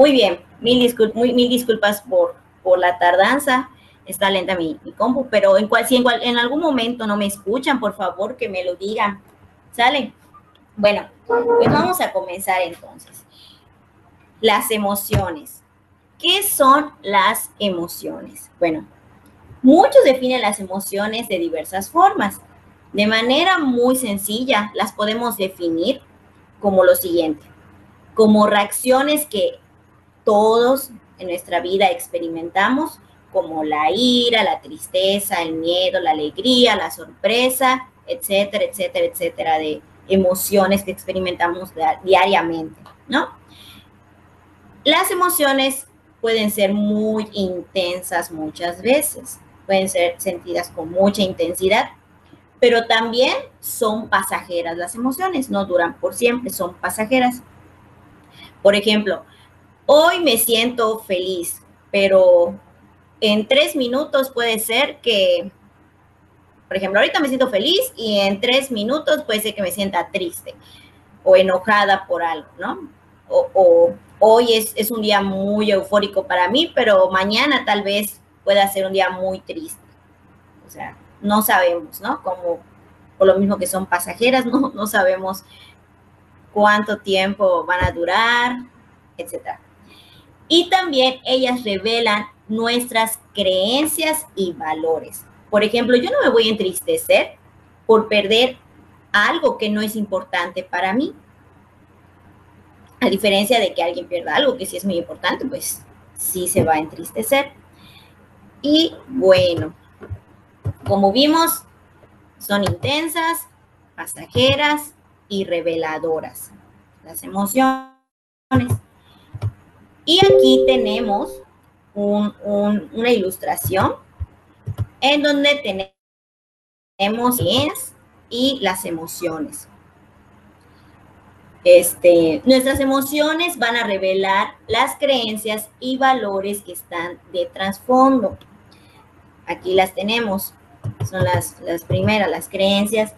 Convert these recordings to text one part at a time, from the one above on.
Muy bien, mil, disculpas por, por la tardanza. Está lenta mi, compu, pero en cual, si en, en algún momento no me escuchan, por favor que me lo digan. ¿Sale? Bueno, pues vamos a comenzar entonces. Las emociones. ¿Qué son las emociones? Bueno, muchos definen las emociones de diversas formas. De manera muy sencilla, las podemos definir como lo siguiente, como reacciones que todos en nuestra vida experimentamos, como la ira, la tristeza, el miedo, la alegría, la sorpresa, etcétera, etcétera, etcétera, de emociones que experimentamos diariamente, ¿no? Las emociones pueden ser muy intensas muchas veces, pueden ser sentidas con mucha intensidad, pero también son pasajeras las emociones, no duran por siempre, son pasajeras. Por ejemplo, hoy me siento feliz, pero en tres minutos puede ser que por ejemplo, ahorita me siento feliz y en tres minutos puede ser que me sienta triste o enojada por algo, ¿no? O, hoy es, un día muy eufórico para mí, pero mañana tal vez pueda ser un día muy triste. O sea, no sabemos, ¿no? Como por lo mismo que son pasajeras, no, no sabemos cuánto tiempo van a durar, etc. Y también ellas revelan nuestras creencias y valores. Por ejemplo, yo no me voy a entristecer por perder algo que no es importante para mí. A diferencia de que alguien pierda algo que sí es muy importante, pues sí se va a entristecer. Y bueno, como vimos, son intensas, pasajeras y reveladoras. Las emociones. Y aquí tenemos una ilustración en donde tenemos y las emociones. Este, nuestras emociones van a revelar las creencias y valores que están de trasfondo. Aquí las tenemos, son las, las primeras, las creencias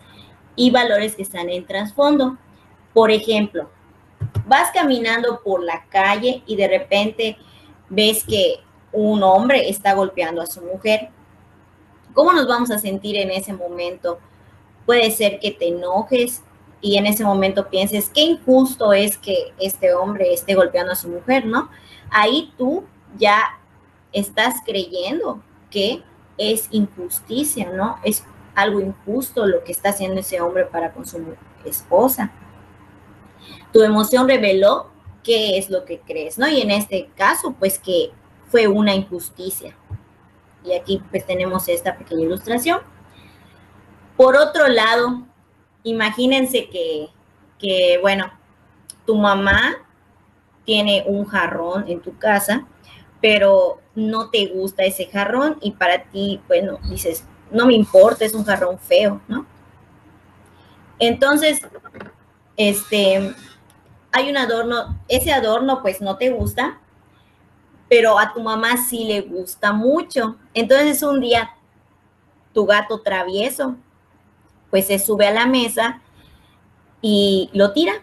y valores que están en trasfondo. Por ejemplo, vas caminando por la calle y de repente ves que un hombre está golpeando a su mujer ¿Cómo nos vamos a sentir en ese momento? Puede ser que te enojes y en ese momento pienses, qué injusto es que este hombre esté golpeando a su mujer, ¿no? Ahí tú ya estás creyendo que es injusticia, ¿no? Es algo injusto lo que está haciendo ese hombre para con su esposa. Tu emoción reveló qué es lo que crees, ¿no? Y en este caso, pues que fue una injusticia. Y aquí pues tenemos esta pequeña ilustración. Por otro lado, imagínense que, que, bueno, tu mamá tiene un jarrón en tu casa, pero no te gusta ese jarrón y para ti, bueno, dices, no me importa, es un jarrón feo, ¿no? Entonces, este, hay un adorno, ese adorno pues no te gusta, pero a tu mamá sí le gusta mucho. Entonces un día tu gato travieso, pues se sube a la mesa y lo tira.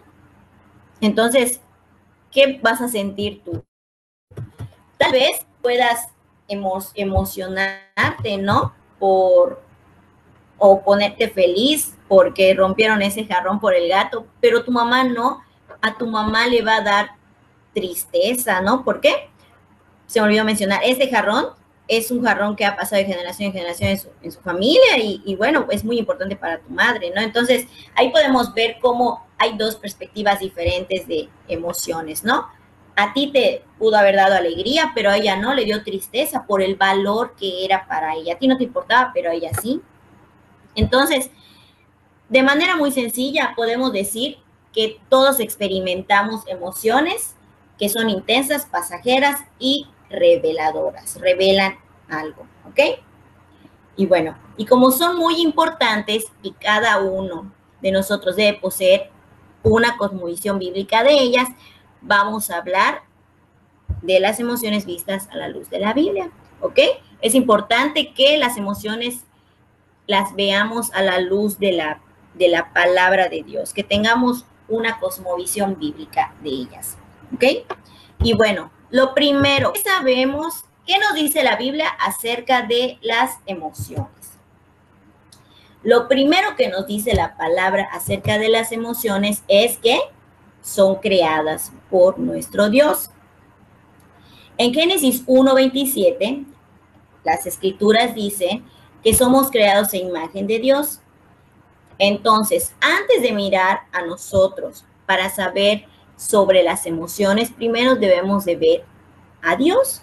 Entonces, ¿qué vas a sentir tú? Tal vez puedas emocionarte, ¿no? Por o ponerte feliz porque rompieron ese jarrón por el gato, pero tu mamá no, a tu mamá le va a dar tristeza, ¿no? ¿Por qué? se me olvidó mencionar, este jarrón es un jarrón que ha pasado de generación en generación en su, familia y, bueno, es muy importante para tu madre, ¿no? Entonces, ahí podemos ver cómo hay dos perspectivas diferentes de emociones, ¿no? A ti te pudo haber dado alegría, pero a ella no, le dio tristeza por el valor que era para ella. A ti no te importaba, pero a ella sí. Entonces, de manera muy sencilla, podemos decir que todos experimentamos emociones que son intensas, pasajeras y reveladoras, revelan algo, ¿ok? Y bueno, y como son muy importantes y cada uno de nosotros debe poseer una cosmovisión bíblica de ellas, vamos a hablar de las emociones vistas a la luz de la Biblia, ¿ok? Es importante que las emociones las veamos a la luz de la, de la palabra de Dios, que tengamos una cosmovisión bíblica de ellas, ¿ok? Y bueno, lo primero, sabemos qué nos dice la Biblia acerca de las emociones. Lo primero que nos dice la palabra acerca de las emociones es que son creadas por nuestro Dios. En Génesis 1.27, las escrituras dicen que somos creados en imagen de Dios. Entonces, antes de mirar a nosotros para saber sobre las emociones, primero debemos de ver a Dios.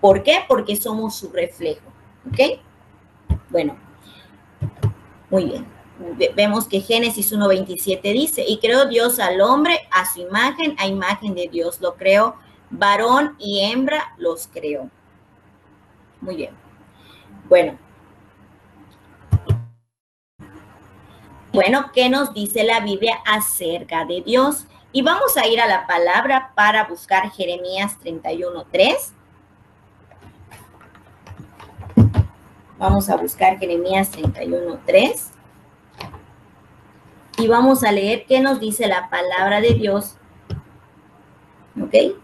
¿Por qué? Porque somos su reflejo. ¿Ok? Bueno, muy bien. Vemos que Génesis 1.27 dice, y creó Dios al hombre a su imagen, a imagen de Dios lo creó, varón y hembra los creó. Muy bien. Bueno. Bueno, ¿qué nos dice la Biblia acerca de Dios? Y vamos a ir a la palabra para buscar Jeremías 31.3. Vamos a buscar Jeremías 31.3. Y vamos a leer qué nos dice la palabra de Dios. ¿Ok?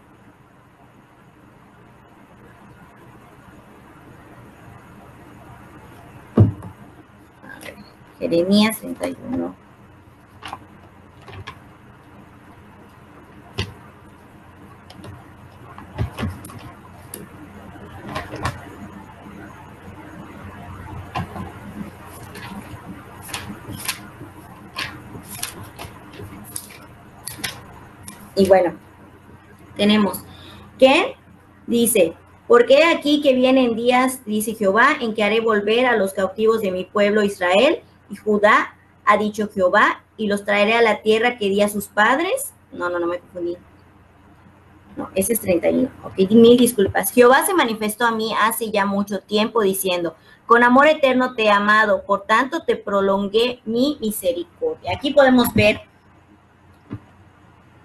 Jeremías 31. Y bueno, tenemos que dice, porque aquí que vienen días, dice Jehová, en que haré volver a los cautivos de mi pueblo Israel y Judá, ha dicho Jehová, y los traeré a la tierra que di a sus padres. No, no, no me confundí. No, ese es 31. Ok, mil disculpas. Jehová se manifestó a mí hace ya mucho tiempo diciendo, con amor eterno te he amado, por tanto te prolongué mi misericordia. Aquí podemos ver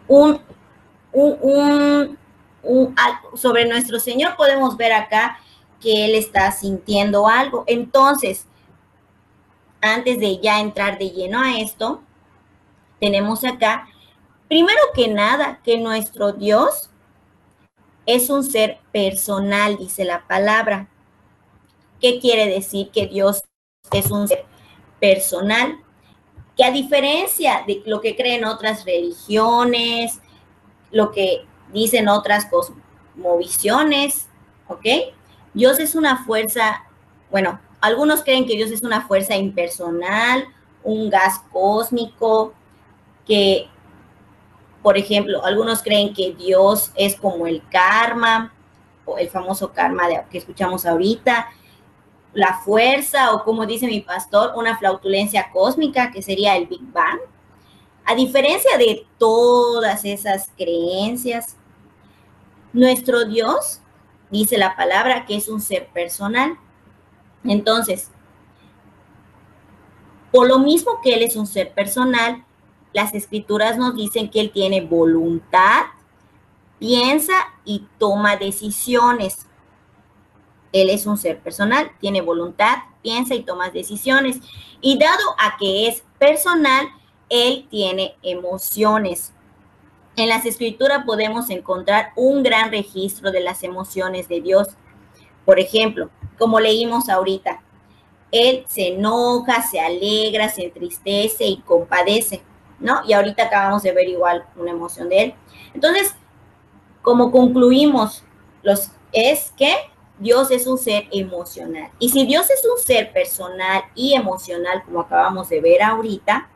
un, un, un, sobre nuestro Señor podemos ver acá que Él está sintiendo algo. Entonces, antes de ya entrar de lleno a esto, tenemos acá, primero que nada, que nuestro Dios es un ser personal, dice la palabra. ¿Qué quiere decir que Dios es un ser personal? que a diferencia de lo que creen otras religiones, lo que dicen otras cosmovisiones, ¿ok? Dios es una fuerza, bueno, algunos creen que Dios es una fuerza impersonal, un gas cósmico, que, por ejemplo, algunos creen que Dios es como el karma, o el famoso karma de, que escuchamos ahorita, la fuerza o como dice mi pastor, una flautulencia cósmica que sería el Big Bang. A diferencia de todas esas creencias, nuestro Dios dice la palabra que es un ser personal. Entonces, por lo mismo que Él es un ser personal, las escrituras nos dicen que Él tiene voluntad, piensa y toma decisiones. Él es un ser personal, tiene voluntad, piensa y toma decisiones. Y dado a que es personal, Él tiene emociones. En las escrituras podemos encontrar un gran registro de las emociones de Dios. Por ejemplo, como leímos ahorita, Él se enoja, se alegra, se entristece y compadece, ¿no? Y ahorita acabamos de ver igual una emoción de Él. Entonces, como concluimos, los, es que Dios es un ser emocional. Y si Dios es un ser personal y emocional, como acabamos de ver ahorita,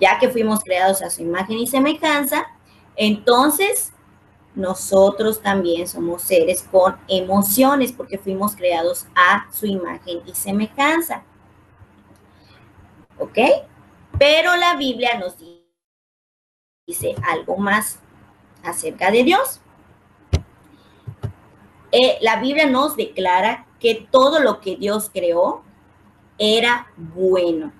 ya que fuimos creados a su imagen y semejanza, entonces nosotros también somos seres con emociones porque fuimos creados a su imagen y semejanza. ¿Ok? Pero la Biblia nos dice algo más acerca de Dios. Eh, la Biblia nos declara que todo lo que Dios creó era bueno.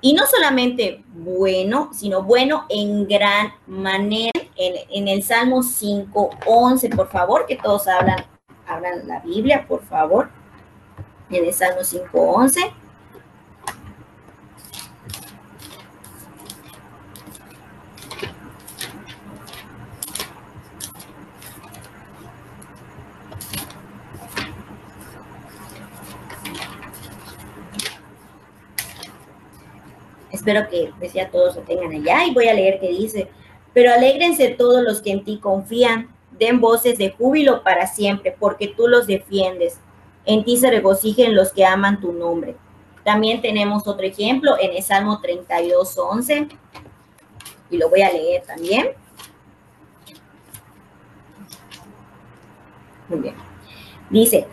Y no solamente bueno, sino bueno en gran manera en, en, el Salmo 5, 11, por favor, que todos hablan, hablan la Biblia, por favor. En el Salmo 5, 11. Espero que pues, ya todos lo tengan allá y voy a leer que dice pero alégrense todos los que en ti confían, den voces de júbilo para siempre, porque tú los defiendes. En ti se regocijen los que aman tu nombre. También tenemos otro ejemplo en el Salmo 32, 11, y lo voy a leer también. Muy bien. Dice,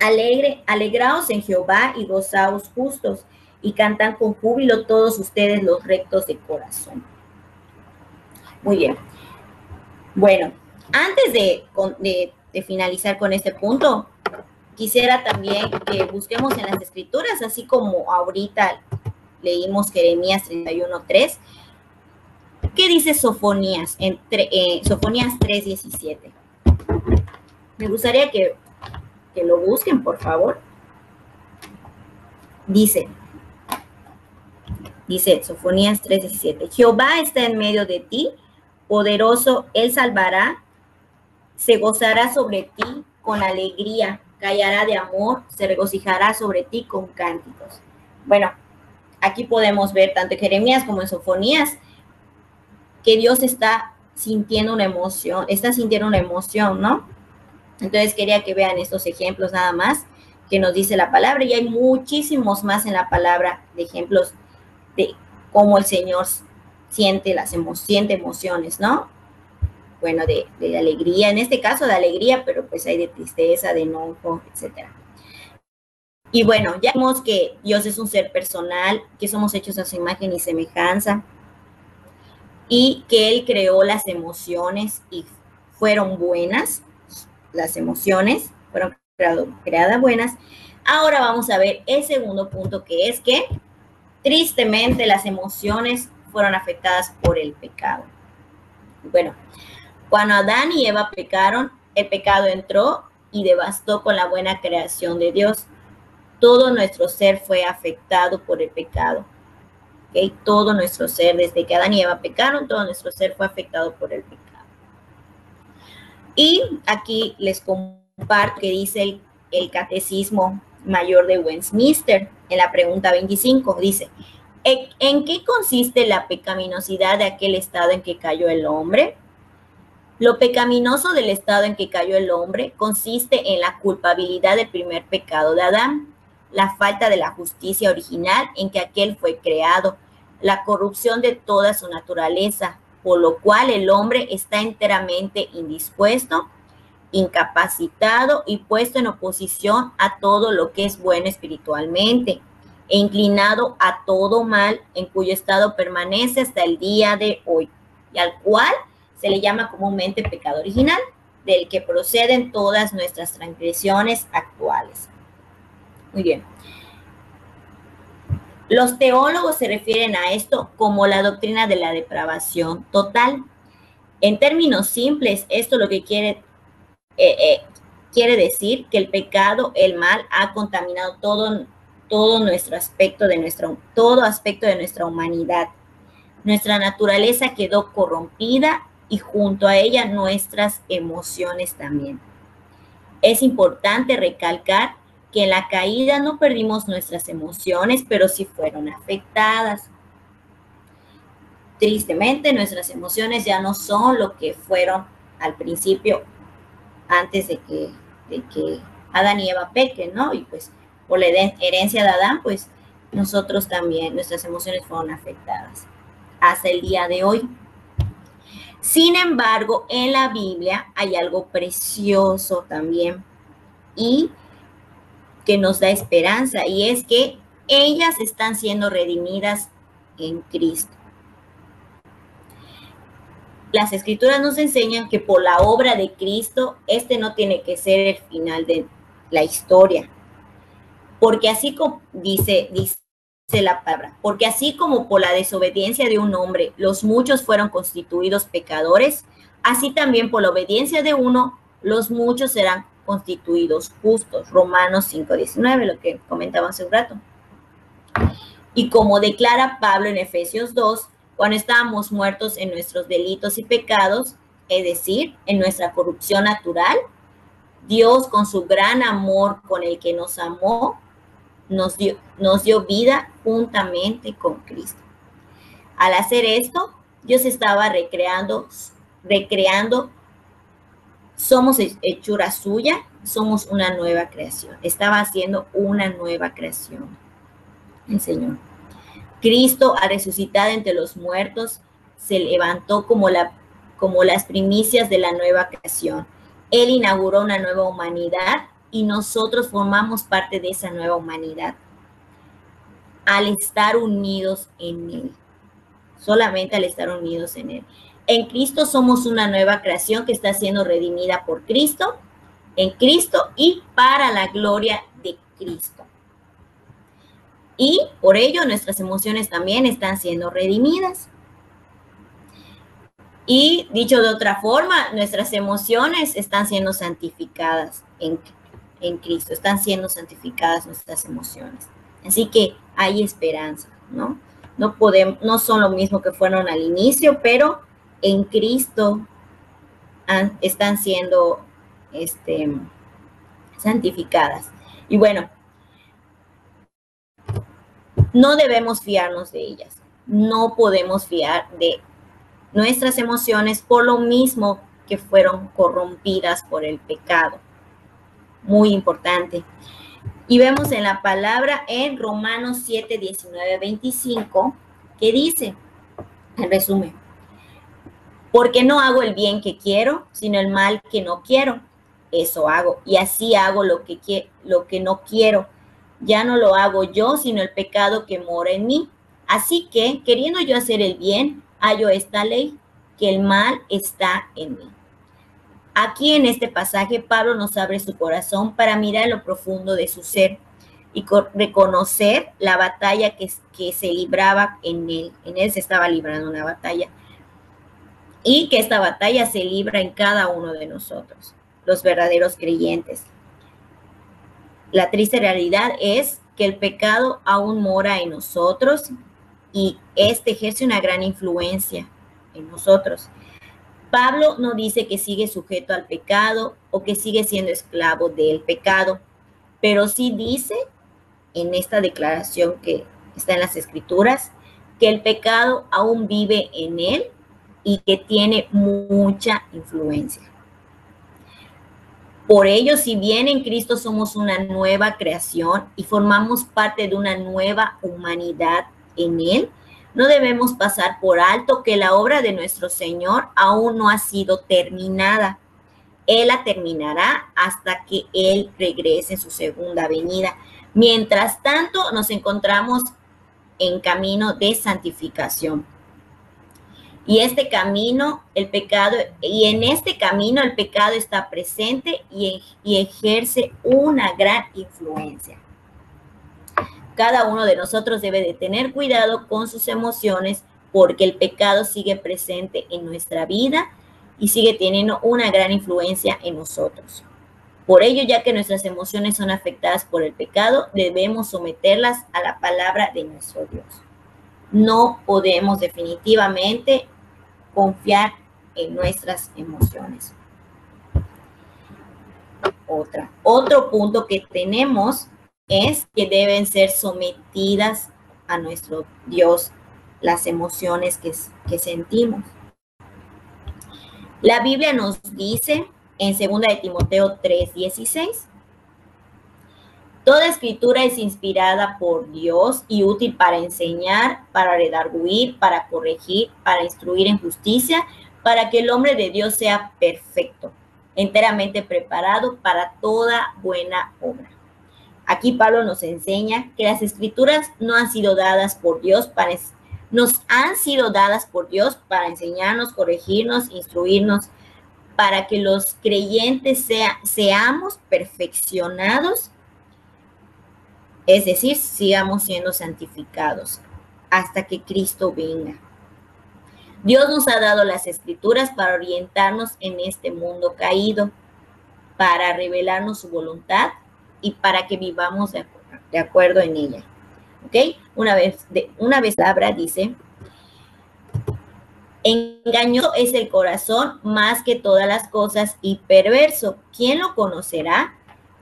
Alegre, alegraos en Jehová y gozaos justos, y cantan con júbilo todos ustedes los rectos de corazón. Muy bien. Bueno, antes de, finalizar con este punto, quisiera también que busquemos en las escrituras, así como ahorita leímos Jeremías 31.3, ¿qué dice Sofonías? En eh, Sofonías 3.17. Me gustaría que, que lo busquen, por favor. Dice, dice Sofonías 3:17, Jehová está en medio de ti, poderoso, él salvará, se gozará sobre ti con alegría, callará de amor, se regocijará sobre ti con cánticos. Bueno, aquí podemos ver tanto en Jeremías como en Sofonías que Dios está sintiendo una emoción, está sintiendo una emoción, ¿no? Entonces quería que vean estos ejemplos nada más que nos dice la palabra y hay muchísimos más en la palabra de ejemplos de cómo el Señor siente las siente emociones, ¿no? Bueno, de, de, alegría, en este caso de alegría, pero pues hay de tristeza, de enojo, etcétera. Y bueno, ya vimos que Dios es un ser personal, que somos hechos a su imagen y semejanza, y que Él creó las emociones y fueron buenas, las emociones fueron creadas buenas. Ahora vamos a ver el segundo punto, que es que tristemente las emociones fueron afectadas por el pecado. Bueno, cuando Adán y Eva pecaron, el pecado entró y devastó con la buena creación de Dios. Todo nuestro ser fue afectado por el pecado. ¿Okay? Todo nuestro ser, desde que Adán y Eva pecaron, todo nuestro ser fue afectado por el pecado. Y aquí les comparto que dice el, Catecismo Mayor de Westminster en la pregunta 25. Dice, ¿en qué consiste la pecaminosidad de aquel estado en que cayó el hombre? Lo pecaminoso del estado en que cayó el hombre consiste en la culpabilidad del primer pecado de Adán, la falta de la justicia original en que aquel fue creado, la corrupción de toda su naturaleza, por lo cual el hombre está enteramente indispuesto, incapacitado y puesto en oposición a todo lo que es bueno espiritualmente, e inclinado a todo mal en cuyo estado permanece hasta el día de hoy, y al cual se le llama comúnmente pecado original, del que proceden todas nuestras transgresiones actuales. Muy bien. Los teólogos se refieren a esto como la doctrina de la depravación total. En términos simples, esto lo que quiere, eh, eh, quiere decir que el pecado, el mal, ha contaminado todo, todo nuestro aspecto de nuestra, todo aspecto de nuestra humanidad. Nuestra naturaleza quedó corrompida y junto a ella nuestras emociones también. Es importante recalcar que en la caída no perdimos nuestras emociones, pero sí fueron afectadas. Tristemente, nuestras emociones ya no son lo que fueron al principio, antes de que, de que Adán y Eva pequen, ¿no? Y pues por la herencia de Adán, pues nosotros también, nuestras emociones fueron afectadas hasta el día de hoy. Sin embargo, en la Biblia hay algo precioso también y que nos da esperanza y es que ellas están siendo redimidas en Cristo. Las escrituras nos enseñan que por la obra de Cristo, este no tiene que ser el final de la historia. Porque así como dice, dice la palabra, porque así como por la desobediencia de un hombre los muchos fueron constituidos pecadores, así también por la obediencia de uno los muchos serán constituidos justos. Romanos 5:19, lo que comentaba hace un rato. Y como declara Pablo en Efesios 2, cuando estábamos muertos en nuestros delitos y pecados, es decir, en nuestra corrupción natural, Dios con su gran amor con el que nos amó, nos dio, nos dio vida juntamente con Cristo. Al hacer esto, Dios estaba recreando, recreando, somos hechura suya, somos una nueva creación. Estaba haciendo una nueva creación. El Señor. Cristo, al resucitar entre los muertos, se levantó como, la, como las primicias de la nueva creación. Él inauguró una nueva humanidad y nosotros formamos parte de esa nueva humanidad al estar unidos en Él. Solamente al estar unidos en Él. En Cristo somos una nueva creación que está siendo redimida por Cristo, en Cristo y para la gloria de Cristo. Y por ello nuestras emociones también están siendo redimidas. Y dicho de otra forma, nuestras emociones están siendo santificadas en, en Cristo, están siendo santificadas nuestras emociones. Así que hay esperanza, ¿no? No, podemos, no son lo mismo que fueron al inicio, pero en Cristo están siendo este, santificadas. Y bueno, no debemos fiarnos de ellas. No podemos fiar de nuestras emociones por lo mismo que fueron corrompidas por el pecado. Muy importante. Y vemos en la palabra en Romanos 7, 19, 25, que dice, en resumen, porque no hago el bien que quiero, sino el mal que no quiero. Eso hago. Y así hago lo que, lo que no quiero. Ya no lo hago yo, sino el pecado que mora en mí. Así que, queriendo yo hacer el bien, hallo esta ley, que el mal está en mí. Aquí en este pasaje, Pablo nos abre su corazón para mirar lo profundo de su ser y reconocer la batalla que, se libraba en él. En él se estaba librando una batalla. Y que esta batalla se libra en cada uno de nosotros, los verdaderos creyentes. La triste realidad es que el pecado aún mora en nosotros y este ejerce una gran influencia en nosotros. Pablo no dice que sigue sujeto al pecado o que sigue siendo esclavo del pecado, pero sí dice en esta declaración que está en las escrituras que el pecado aún vive en él y que tiene mucha influencia. Por ello, si bien en Cristo somos una nueva creación y formamos parte de una nueva humanidad en Él, no debemos pasar por alto que la obra de nuestro Señor aún no ha sido terminada. Él la terminará hasta que Él regrese en su segunda venida. Mientras tanto, nos encontramos en camino de santificación. Y este camino, el pecado, y en este camino el pecado está presente y, y ejerce una gran influencia. Cada uno de nosotros debe de tener cuidado con sus emociones porque el pecado sigue presente en nuestra vida y sigue teniendo una gran influencia en nosotros. Por ello, ya que nuestras emociones son afectadas por el pecado, debemos someterlas a la palabra de nuestro Dios. No podemos definitivamente confiar en nuestras emociones. Otra, otro punto que tenemos es que deben ser sometidas a nuestro Dios las emociones que, sentimos. La Biblia nos dice en 2 de Timoteo 3:16, Toda escritura es inspirada por Dios y útil para enseñar, para redarguir, para corregir, para instruir en justicia, para que el hombre de Dios sea perfecto, enteramente preparado para toda buena obra. Aquí Pablo nos enseña que las escrituras no han sido dadas por Dios para nos han sido dadas por Dios para enseñarnos, corregirnos, instruirnos, para que los creyentes sea, seamos perfeccionados, es decir, sigamos siendo santificados hasta que Cristo venga. Dios nos ha dado las escrituras para orientarnos en este mundo caído, para revelarnos su voluntad y para que vivamos de, acuerdo, en ella. ¿Ok? Una vez, de, una vez la palabra dice, engañoso es el corazón más que todas las cosas y perverso. ¿Quién lo conocerá?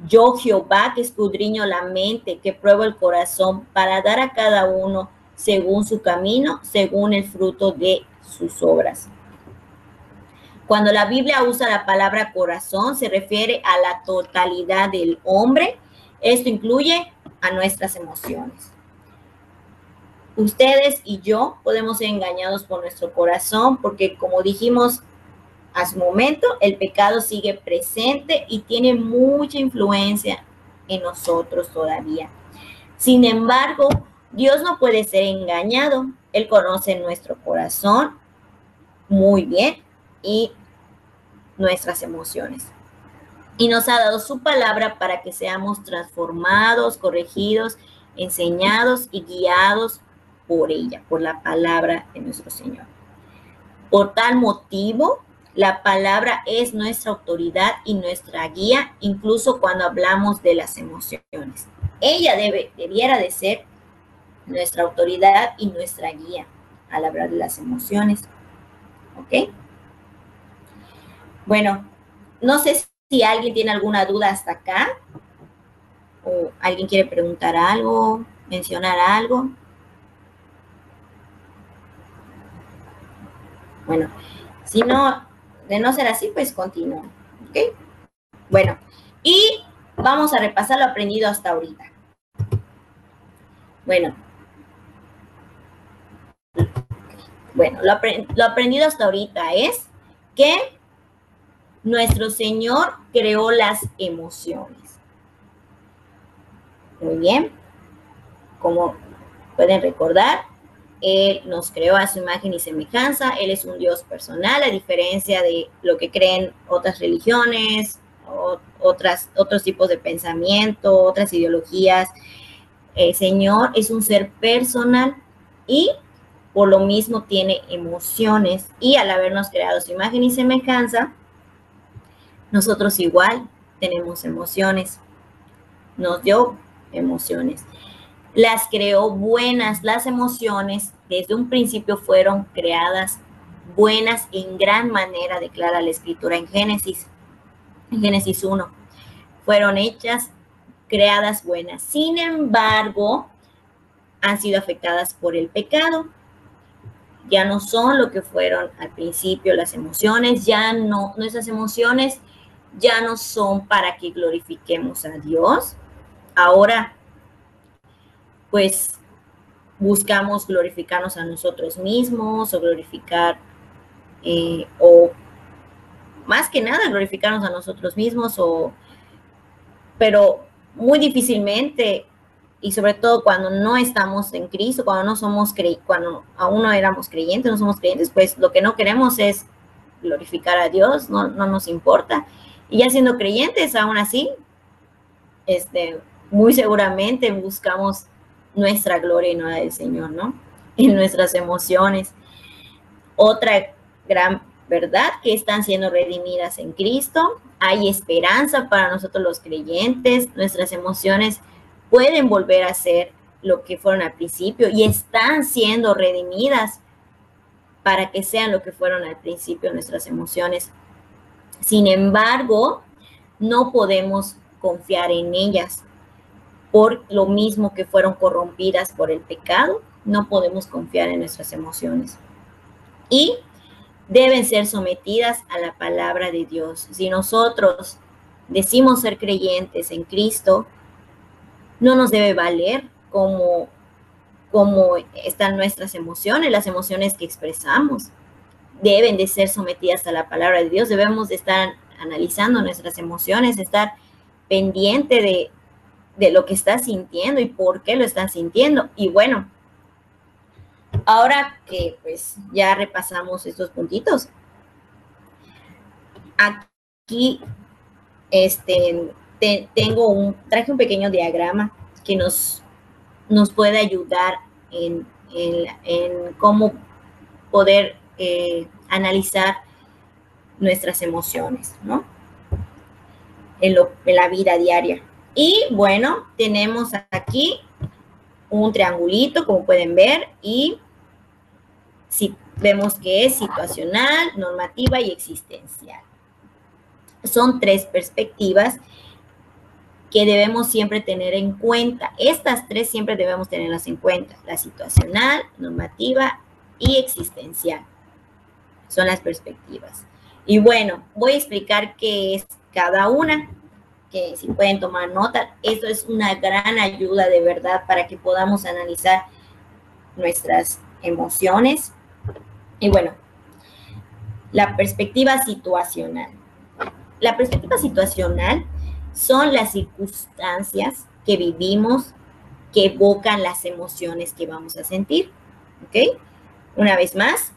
Yo Jehová que escudriño la mente, que pruebo el corazón, para dar a cada uno según su camino, según el fruto de sus obras. Cuando la Biblia usa la palabra corazón, se refiere a la totalidad del hombre. Esto incluye a nuestras emociones. Ustedes y yo podemos ser engañados por nuestro corazón porque, como dijimos a su momento, el pecado sigue presente y tiene mucha influencia en nosotros todavía. Sin embargo, Dios no puede ser engañado. Él conoce nuestro corazón muy bien y nuestras emociones. Y nos ha dado su palabra para que seamos transformados, corregidos, enseñados y guiados por ella, por la palabra de nuestro Señor. Por tal motivo, la palabra es nuestra autoridad y nuestra guía, incluso cuando hablamos de las emociones. Ella debe, debiera de ser nuestra autoridad y nuestra guía al hablar de las emociones. ¿Ok? Bueno, no sé si alguien tiene alguna duda hasta acá o alguien quiere preguntar algo, mencionar algo. Bueno, si no, de no ser así, pues continúo. ¿Ok? Bueno, y vamos a repasar lo aprendido hasta ahorita. Bueno. Bueno, lo, lo aprendido hasta ahorita es que nuestro Señor creó las emociones. Muy bien. Como pueden recordar, Él nos creó a su imagen y semejanza. Él es un Dios personal, a diferencia de lo que creen otras religiones, otras, otros tipos de pensamiento, otras ideologías. El Señor es un ser personal y por lo mismo tiene emociones. Y al habernos creado su imagen y semejanza, nosotros igual tenemos emociones. Nos dio emociones. Las creó buenas. Las emociones desde un principio fueron creadas buenas en gran manera, declara la escritura en Génesis, en Génesis 1. Fueron hechas, creadas buenas. Sin embargo, han sido afectadas por el pecado. Ya no son lo que fueron al principio las emociones, ya no, nuestras emociones ya no son para que glorifiquemos a Dios. Ahora, pues buscamos glorificarnos a nosotros mismos o glorificar, eh, o más que nada glorificarnos a nosotros mismos, o, pero muy difícilmente, y sobre todo cuando no estamos en Cristo, cuando no somos cuando aún no éramos creyentes, no somos creyentes, pues lo que no queremos es glorificar a Dios, no, no nos importa. Y ya siendo creyentes, aún así, este, muy seguramente buscamos nuestra gloria y no la del Señor, ¿no? En nuestras emociones. Otra gran verdad que están siendo redimidas en Cristo. Hay esperanza para nosotros los creyentes. Nuestras emociones pueden volver a ser lo que fueron al principio y están siendo redimidas para que sean lo que fueron al principio nuestras emociones. Sin embargo, no podemos confiar en ellas por lo mismo que fueron corrompidas por el pecado, no podemos confiar en nuestras emociones. Y deben ser sometidas a la palabra de Dios. Si nosotros decimos ser creyentes en Cristo, no nos debe valer como, como están nuestras emociones, las emociones que expresamos deben de ser sometidas a la palabra de Dios. Debemos de estar analizando nuestras emociones, estar pendiente de, de lo que está sintiendo y por qué lo están sintiendo. Y bueno, ahora que pues ya repasamos estos puntitos, aquí este, tengo un, traje un pequeño diagrama que nos, nos puede ayudar en, en, en cómo poder eh, analizar nuestras emociones, ¿no? En, la vida diaria. Y bueno, tenemos aquí un triangulito, como pueden ver, y si vemos que es situacional, normativa y existencial. Son tres perspectivas que debemos siempre tener en cuenta. Estas tres siempre debemos tenerlas en cuenta. La situacional, normativa y existencial. Son las perspectivas. Y bueno, voy a explicar qué es cada una, que si pueden tomar nota, esto es una gran ayuda de verdad para que podamos analizar nuestras emociones. Y bueno, la perspectiva situacional. La perspectiva situacional son las circunstancias que vivimos que evocan las emociones que vamos a sentir. ¿Ok? Una vez más,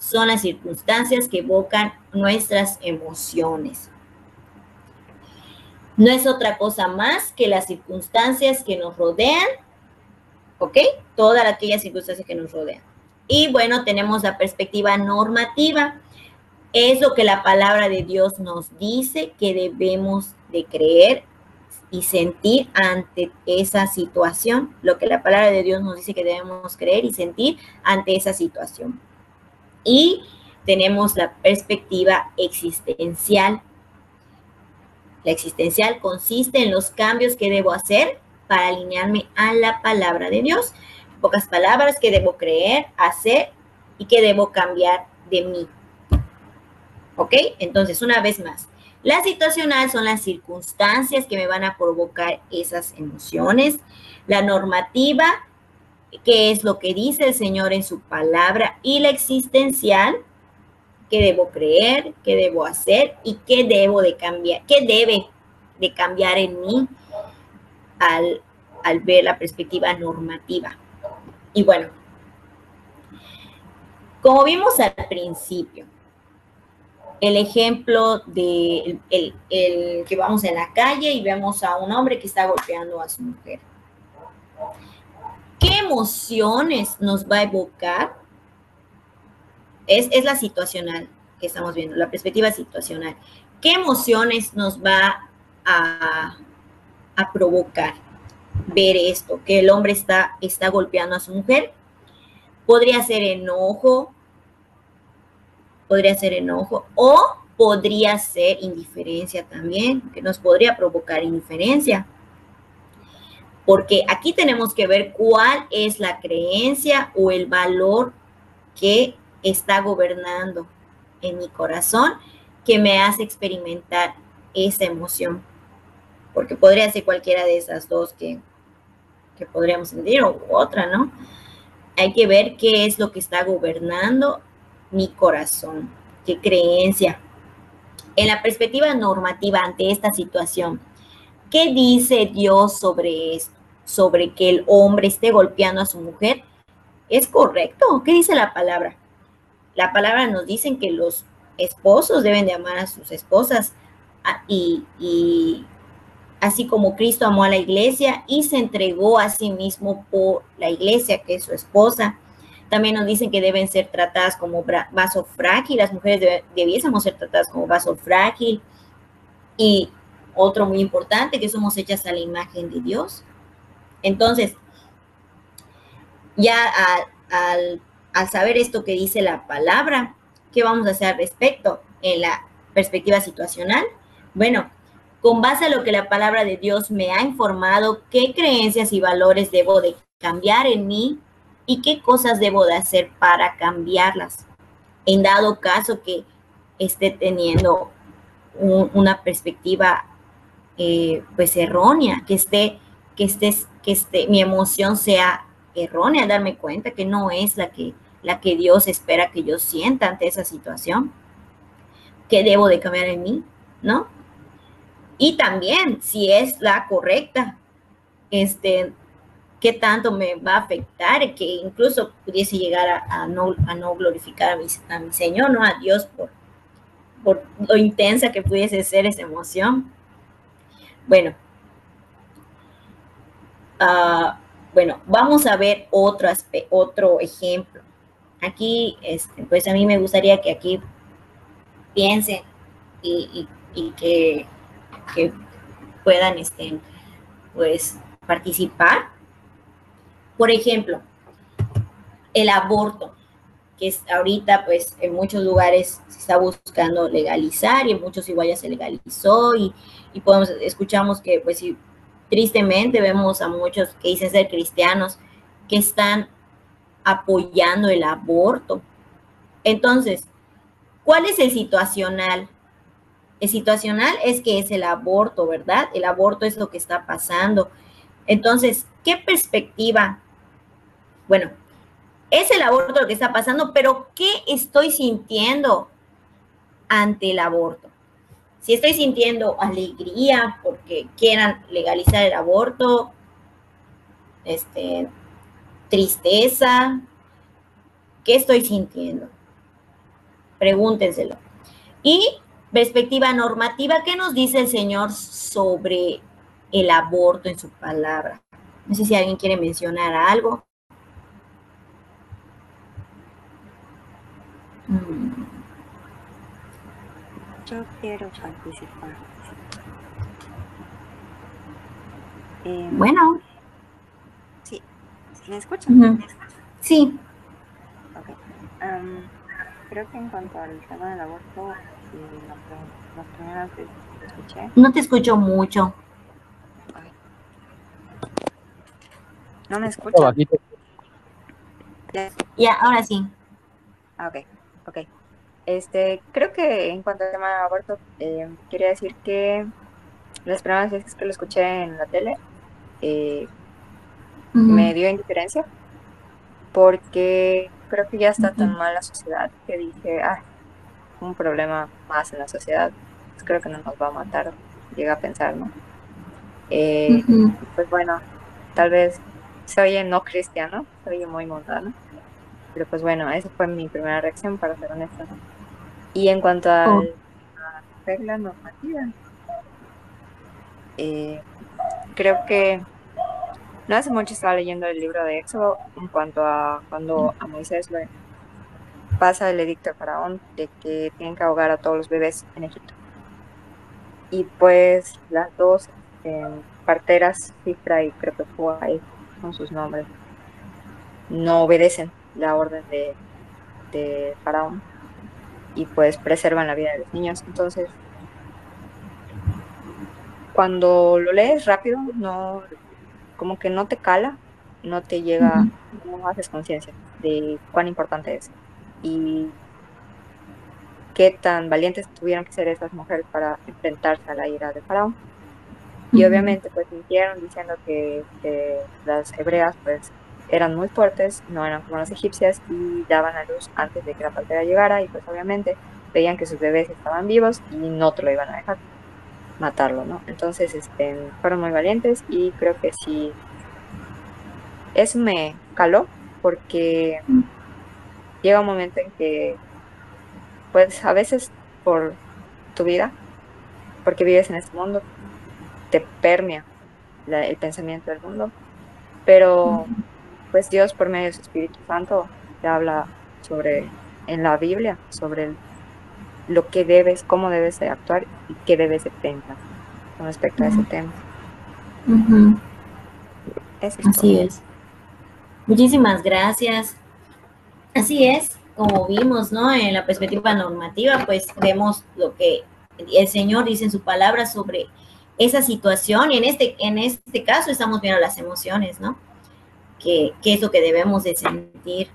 son las circunstancias que evocan nuestras emociones. No es otra cosa más que las circunstancias que nos rodean, ¿ok? Todas aquellas circunstancias que nos rodean. Y bueno, tenemos la perspectiva normativa. Es lo que la palabra de Dios nos dice que debemos de creer y sentir ante esa situación, lo que la palabra de Dios nos dice que debemos creer y sentir ante esa situación. Y tenemos la perspectiva existencial. La existencial consiste en los cambios que debo hacer para alinearme a la palabra de Dios. pocas palabras que debo creer, hacer y que debo cambiar de mí. ¿Ok? Entonces, una vez más, la situacional son las circunstancias que me van a provocar esas emociones. La normativa, que es lo que dice el Señor en su palabra. Y la existencial, que debo creer, qué debo hacer y qué debo de cambiar, qué debe de cambiar en mí al, al ver la perspectiva normativa. Y bueno, como vimos al principio, el ejemplo de el, que vamos en la calle y vemos a un hombre que está golpeando a su mujer. ¿Qué emociones nos va a evocar? Es, es la situacional que estamos viendo, la perspectiva situacional. ¿Qué emociones nos va a, a provocar ver esto? Que el hombre está, está golpeando a su mujer. Podría ser enojo, podría ser enojo o podría ser indiferencia también, que nos podría provocar indiferencia. Porque aquí tenemos que ver cuál es la creencia o el valor que está gobernando en mi corazón que me hace experimentar esa emoción. Porque podría ser cualquiera de esas dos que, que podríamos sentir o otra, ¿no? Hay que ver qué es lo que está gobernando mi corazón, qué creencia. En la perspectiva normativa ante esta situación, ¿qué dice Dios sobre esto? Sobre que el hombre esté golpeando a su mujer. ¿Es correcto? ¿Qué dice la palabra? La palabra nos dice que los esposos deben de amar a sus esposas ah, y, así como Cristo amó a la iglesia y se entregó a sí mismo por la iglesia, que es su esposa. También nos dicen que deben ser tratadas como vaso frágil, las mujeres debiésemos ser tratadas como vaso frágil. Y otro muy importante, que somos hechas a la imagen de Dios. Entonces, ya al, al saber esto que dice la palabra, ¿qué vamos a hacer al respecto en la perspectiva situacional? Bueno, con base a lo que la palabra de Dios me ha informado, qué creencias y valores debo de cambiar en mí y qué cosas debo de hacer para cambiarlas. En dado caso que esté teniendo una perspectiva eh, pues errónea, que esté, que esté, que esté, mi emoción sea errónea, darme cuenta que no es la que, la que Dios espera que yo sienta ante esa situación. ¿Qué debo de cambiar en mí? ¿No? Y también, si es la correcta, este, qué tanto me va a afectar, que incluso pudiese llegar a, no, a no, glorificar a mi, a mi, Señor, ¿no? A Dios por, por lo intensa que pudiese ser esa emoción. Bueno, uh, bueno, vamos a ver otro, otro ejemplo. Aquí, este, pues a mí me gustaría que aquí piensen y, que, que, puedan, este, pues, participar. Por ejemplo, el aborto, que es ahorita pues en muchos lugares se está buscando legalizar y en muchos igual se legalizó y, podemos, escuchamos que pues si tristemente vemos a muchos que dicen ser cristianos que están apoyando el aborto. Entonces, ¿cuál es el situacional? El situacional es que es el aborto, ¿verdad? El aborto es lo que está pasando. Entonces, ¿qué perspectiva? Bueno, es el aborto lo que está pasando, pero ¿qué estoy sintiendo ante el aborto? Si estoy sintiendo alegría porque quieran legalizar el aborto, este, tristeza, ¿qué estoy sintiendo? Pregúntenselo. Y perspectiva normativa, ¿qué nos dice el Señor sobre el aborto en su palabra? No sé si alguien quiere mencionar algo. Mm. Yo quiero participar. Em, bueno. Sí, ¿me escuchan? Sí. Ok. creo que en cuanto al tema del aborto, las primeras veces que escuché. No te escucho mucho. ¿No me escucho? Ya, ahora sí. Ah, ok, ok. Este, creo que en cuanto al tema del aborto, eh, quería decir que las primeras veces que lo escuché en la tele, eh, me dio indiferencia, porque creo que ya está tan mal la sociedad que dije, ah, un problema más en la sociedad, pues creo que no nos va a matar, llega a pensar, ¿no? Eh, pues bueno, tal vez se oye no cristiano, se oye muy mundano, pero pues bueno, esa fue mi primera reacción, para ser honesta. Y en cuanto a oh. la regla normativa, eh, creo que no hace mucho estaba leyendo el libro de Éxodo en cuanto a cuando a Moisés le pasa el edicto de Faraón de que tienen que ahogar a todos los bebés en Egipto. Y pues las dos eh, parteras, Cifra y fue con sus nombres, no obedecen la orden de, de Faraón y pues preservan la vida de los niños. Entonces, cuando lo lees rápido, no, como que no te cala, no te llega, no haces conciencia de cuán importante es y qué tan valientes tuvieron que ser esas mujeres para enfrentarse a la ira de Faraón. Y obviamente pues sintieron diciendo que, las hebreas pues eran muy fuertes, no eran como las egipcias y daban a luz antes de que la partera llegara y pues obviamente veían que sus bebés estaban vivos y no te lo iban a dejar matarlo, ¿no? Entonces este, fueron muy valientes y creo que sí, eso me caló porque llega un momento en que pues a veces por tu vida, porque vives en este mundo, te permea el pensamiento del mundo, pero pues Dios por medio de su Espíritu Santo te habla sobre, en la Biblia, sobre lo que debes, cómo debes de actuar y qué debes de pensar con respecto a ese tema. Así es. Muchísimas gracias. Así es, como vimos, ¿no? En la perspectiva normativa, pues vemos lo que el Señor dice en su palabra sobre esa situación y en este, en este caso estamos viendo las emociones, ¿no? Que, es lo que debemos de sentir.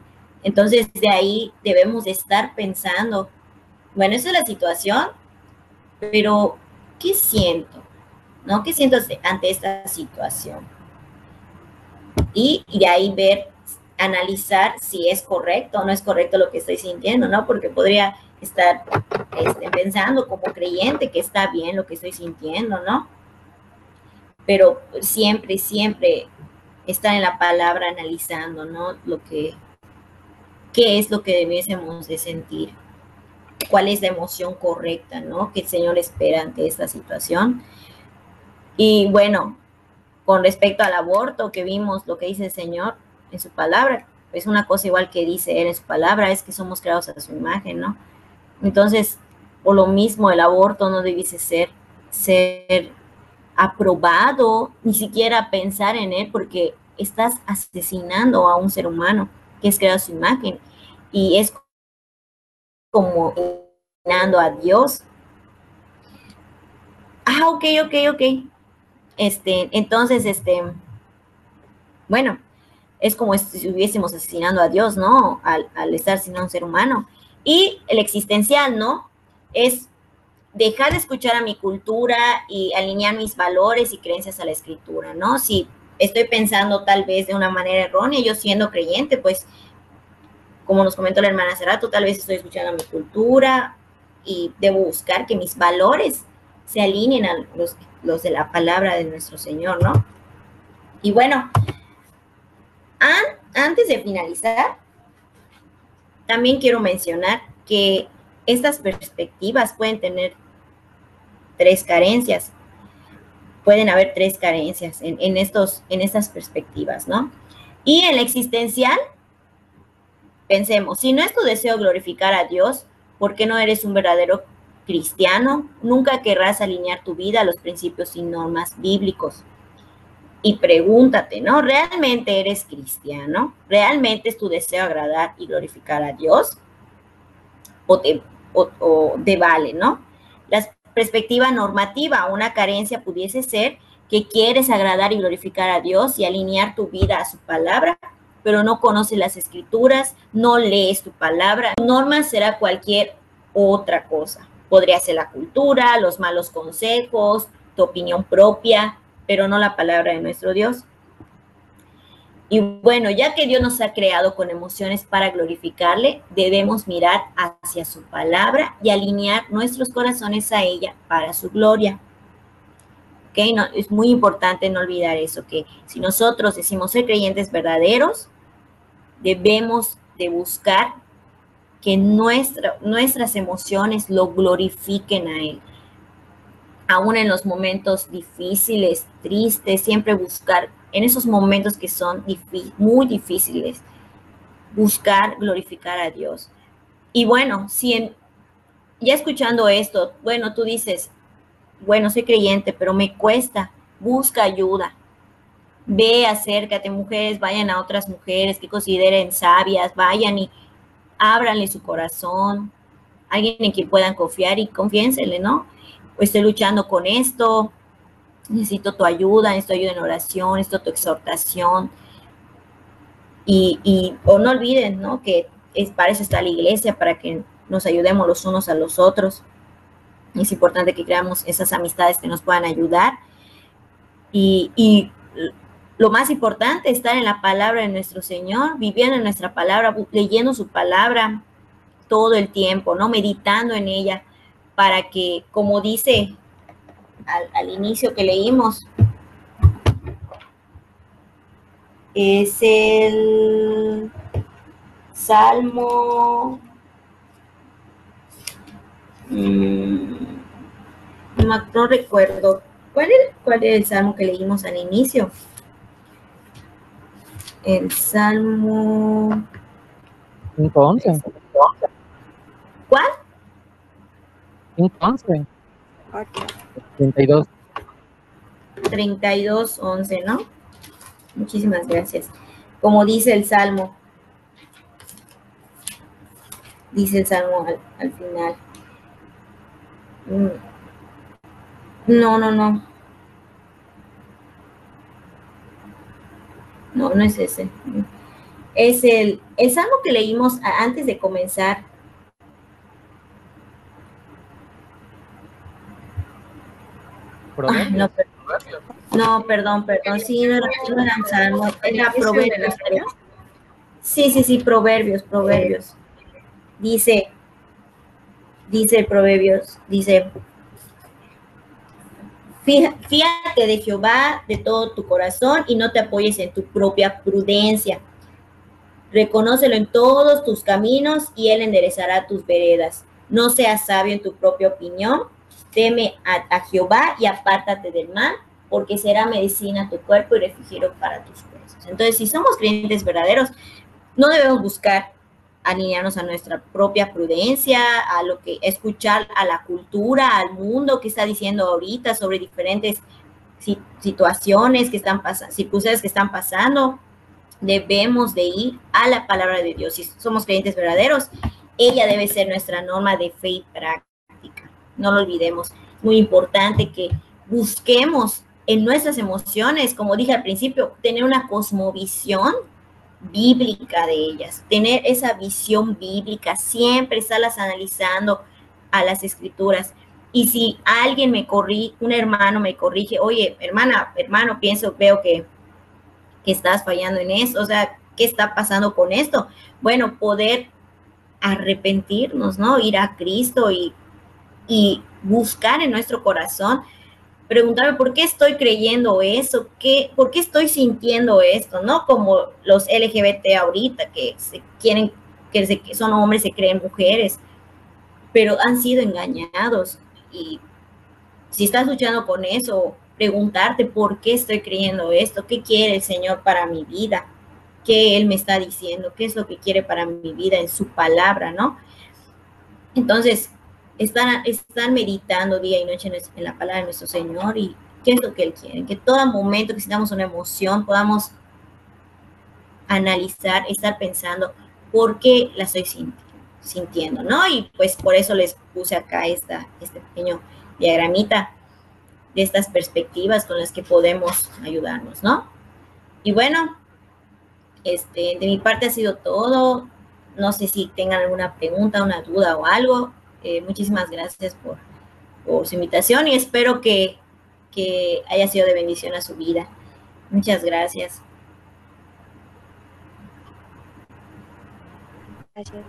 Entonces, de ahí debemos de estar pensando, bueno, esa es la situación, pero ¿qué siento? ¿No? ¿Qué siento ante esta situación? Y, de ahí ver, analizar si es correcto o no es correcto lo que estoy sintiendo, ¿no? Porque podría estar este, pensando como creyente que está bien lo que estoy sintiendo, ¿no? Pero siempre, siempre está en la palabra analizando, ¿no? Lo que, qué es lo que debiésemos de sentir, cuál es la emoción correcta, ¿no? Que el Señor espera ante esta situación. Y bueno, con respecto al aborto que vimos, lo que dice el Señor en su palabra, es una cosa igual que dice Él en su palabra, es que somos creados a su imagen, ¿no? Entonces, o lo mismo, el aborto no debiese ser, ser aprobado, ni siquiera pensar en él, porque estás asesinando a un ser humano que es creado su imagen y es como asesinando a Dios. Ah, ok, ok, ok. Este, entonces, este, bueno, es como si estuviésemos asesinando a Dios, ¿no? Al, al estar sin un ser humano. Y el existencial, ¿no? Es dejar de escuchar a mi cultura y alinear mis valores y creencias a la escritura, ¿no? Si estoy pensando tal vez de una manera errónea, yo siendo creyente, pues, como nos comentó la hermana Cerato, tal vez estoy escuchando a mi cultura y debo buscar que mis valores se alineen a los, los de la palabra de nuestro Señor, ¿no? Y bueno, antes de finalizar, también quiero mencionar que estas perspectivas pueden tener tres carencias. Pueden haber tres carencias en, estos, en estas perspectivas, ¿no? Y en la existencial, pensemos, si no es tu deseo glorificar a Dios, ¿por qué no eres un verdadero cristiano? Nunca querrás alinear tu vida a los principios y normas bíblicos y pregúntate, ¿no? ¿Realmente eres cristiano? ¿Realmente es tu deseo agradar y glorificar a Dios? ¿O te, o, vale, ¿no? La perspectiva normativa, una carencia pudiese ser que quieres agradar y glorificar a Dios y alinear tu vida a su palabra, pero no conoces las escrituras, no lees tu palabra. Norma será cualquier otra cosa. Podría ser la cultura, los malos consejos, tu opinión propia, pero no la palabra de nuestro Dios. Y bueno, ya que Dios nos ha creado con emociones para glorificarle, debemos mirar hacia su palabra y alinear nuestros corazones a ella para su gloria. ¿Ok? No, es muy importante no olvidar eso, que si nosotros decimos ser creyentes verdaderos, debemos de buscar que nuestra, nuestras emociones lo glorifiquen a Él aún en los momentos difíciles, tristes, siempre buscar, en esos momentos que son muy difíciles, buscar glorificar a Dios. Y bueno, si ya escuchando esto, bueno, tú dices, bueno, soy creyente, pero me cuesta, busca ayuda. Ve, acércate, mujeres, vayan a otras mujeres que consideren sabias, vayan y ábranle su corazón, alguien en quien puedan confiar y confiénsele, ¿no? Estoy luchando con esto, necesito tu ayuda, necesito ayuda en oración, necesito tu exhortación. Y, o no olviden, ¿no? Que es, para eso está la iglesia, para que nos ayudemos los unos a los otros. Es importante que creamos esas amistades que nos puedan ayudar. Y, y lo más importante, estar en la palabra de nuestro Señor, viviendo en nuestra palabra, leyendo su palabra todo el tiempo, ¿no? Meditando en ella para que, como dice al, inicio que leímos, es el Salmo... Mm, no recuerdo. ¿Cuál es ¿Cuál era el salmo que leímos al inicio? El salmo... 511. 11. 32. 32, 11, ¿no? Muchísimas gracias. Como dice el Salmo, dice el Salmo al, al final. Mm. No, no, no. No, no es ese. Es el, el salmo que leímos antes de comenzar no, perdón, perdón, sí, no era, no era proverbios. Sí, sí, sí, proverbios, proverbios. Dice, dice proverbios, dice, fíjate de Jehová de todo tu corazón y no te apoyes en tu propia prudencia. Reconócelo en todos tus caminos y él enderezará tus veredas. No seas sabio en tu propia opinión teme a, Jehová y apártate del mal, porque será medicina a tu cuerpo y refrigerio para tus huesos. Entonces, si somos creyentes verdaderos, no debemos buscar alinearnos a nuestra propia prudencia, a lo que escuchar a la cultura, al mundo que está diciendo ahorita sobre diferentes situaciones que están pasando, circunstancias que están pasando. Debemos de ir a la palabra de Dios. Si somos creyentes verdaderos, ella debe ser nuestra norma de fe y práctica no lo olvidemos. Muy importante que busquemos en nuestras emociones, como dije al principio, tener una cosmovisión bíblica de ellas, tener esa visión bíblica, siempre estarlas analizando a las escrituras. Y si alguien me corrige, un hermano me corrige, oye, hermana, hermano, pienso, veo que, que estás fallando en eso, o sea, ¿qué está pasando con esto? Bueno, poder arrepentirnos, ¿no? Ir a Cristo y, y buscar en nuestro corazón preguntarme por qué estoy creyendo eso, ¿Qué, por qué estoy sintiendo esto, ¿no? Como los LGBT ahorita que se quieren, que son hombres, se creen mujeres, pero han sido engañados. Y si estás luchando con eso, preguntarte por qué estoy creyendo esto, qué quiere el Señor para mi vida, qué Él me está diciendo, qué es lo que quiere para mi vida en su palabra, ¿no? Entonces, están, están meditando día y noche en, la palabra de nuestro Señor y qué es lo que Él quiere. Que todo momento que sintamos una emoción podamos analizar, estar pensando por qué la estoy sintiendo, ¿no? Y pues por eso les puse acá esta, este pequeño diagramita de estas perspectivas con las que podemos ayudarnos, ¿no? Y bueno, este, de mi parte ha sido todo. No sé si tengan alguna pregunta, una duda o algo. Eh, muchísimas gracias por, su invitación y espero que, que haya sido de bendición a su vida. Muchas gracias. Gracias.